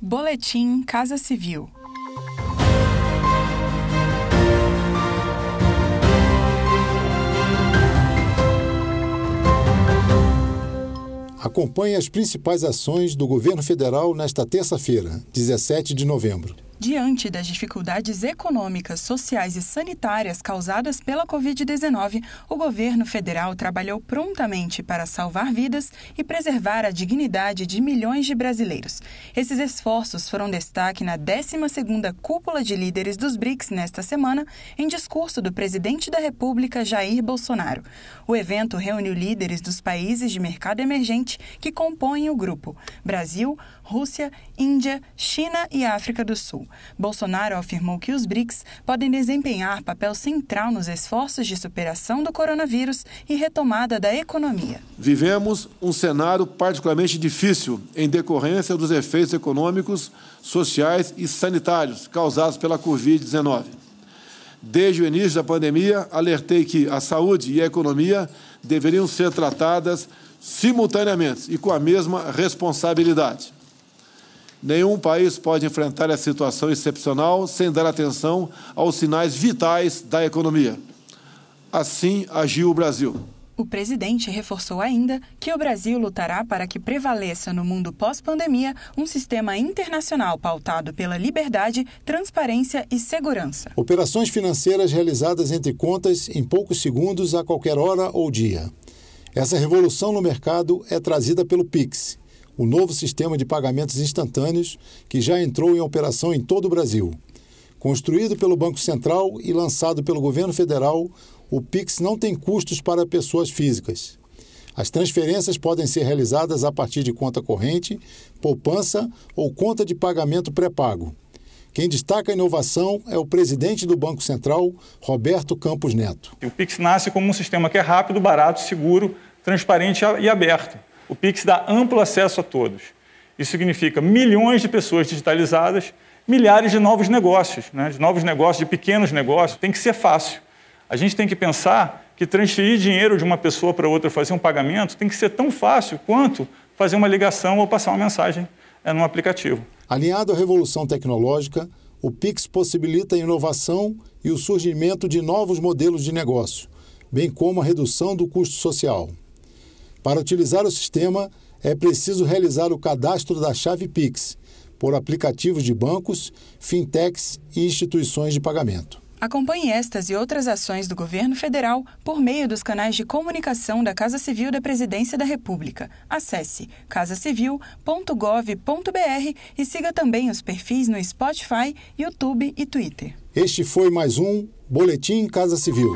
Boletim Casa Civil. Acompanhe as principais ações do governo federal nesta terça-feira, 17 de novembro. Diante das dificuldades econômicas, sociais e sanitárias causadas pela Covid-19, o governo federal trabalhou prontamente para salvar vidas e preservar a dignidade de milhões de brasileiros. Esses esforços foram destaque na 12ª Cúpula de Líderes dos BRICS nesta semana, em discurso do presidente da República, Jair Bolsonaro. O evento reuniu líderes dos países de mercado emergente que compõem o grupo: Brasil, Rússia, Índia, China e África do Sul. Bolsonaro afirmou que os BRICS podem desempenhar papel central nos esforços de superação do coronavírus e retomada da economia. Vivemos um cenário particularmente difícil em decorrência dos efeitos econômicos, sociais e sanitários causados pela Covid-19. Desde o início da pandemia, alertei que a saúde e a economia deveriam ser tratadas simultaneamente e com a mesma responsabilidade. Nenhum país pode enfrentar essa situação excepcional sem dar atenção aos sinais vitais da economia. Assim agiu o Brasil. O presidente reforçou ainda que o Brasil lutará para que prevaleça no mundo pós-pandemia um sistema internacional pautado pela liberdade, transparência e segurança. Operações financeiras realizadas entre contas em poucos segundos a qualquer hora ou dia. Essa revolução no mercado é trazida pelo Pix o novo sistema de pagamentos instantâneos que já entrou em operação em todo o Brasil. Construído pelo Banco Central e lançado pelo governo federal, o Pix não tem custos para pessoas físicas. As transferências podem ser realizadas a partir de conta corrente, poupança ou conta de pagamento pré-pago. Quem destaca a inovação é o presidente do Banco Central, Roberto Campos Neto. O Pix nasce como um sistema que é rápido, barato, seguro, transparente e aberto o Pix dá amplo acesso a todos. Isso significa milhões de pessoas digitalizadas, milhares de novos negócios, né? de novos negócios, de pequenos negócios. Tem que ser fácil. A gente tem que pensar que transferir dinheiro de uma pessoa para outra, fazer um pagamento, tem que ser tão fácil quanto fazer uma ligação ou passar uma mensagem é, no aplicativo. Alinhado à revolução tecnológica, o Pix possibilita a inovação e o surgimento de novos modelos de negócio, bem como a redução do custo social. Para utilizar o sistema, é preciso realizar o cadastro da chave Pix por aplicativos de bancos, fintechs e instituições de pagamento. Acompanhe estas e outras ações do governo federal por meio dos canais de comunicação da Casa Civil da Presidência da República. Acesse casacivil.gov.br e siga também os perfis no Spotify, YouTube e Twitter. Este foi mais um Boletim Casa Civil.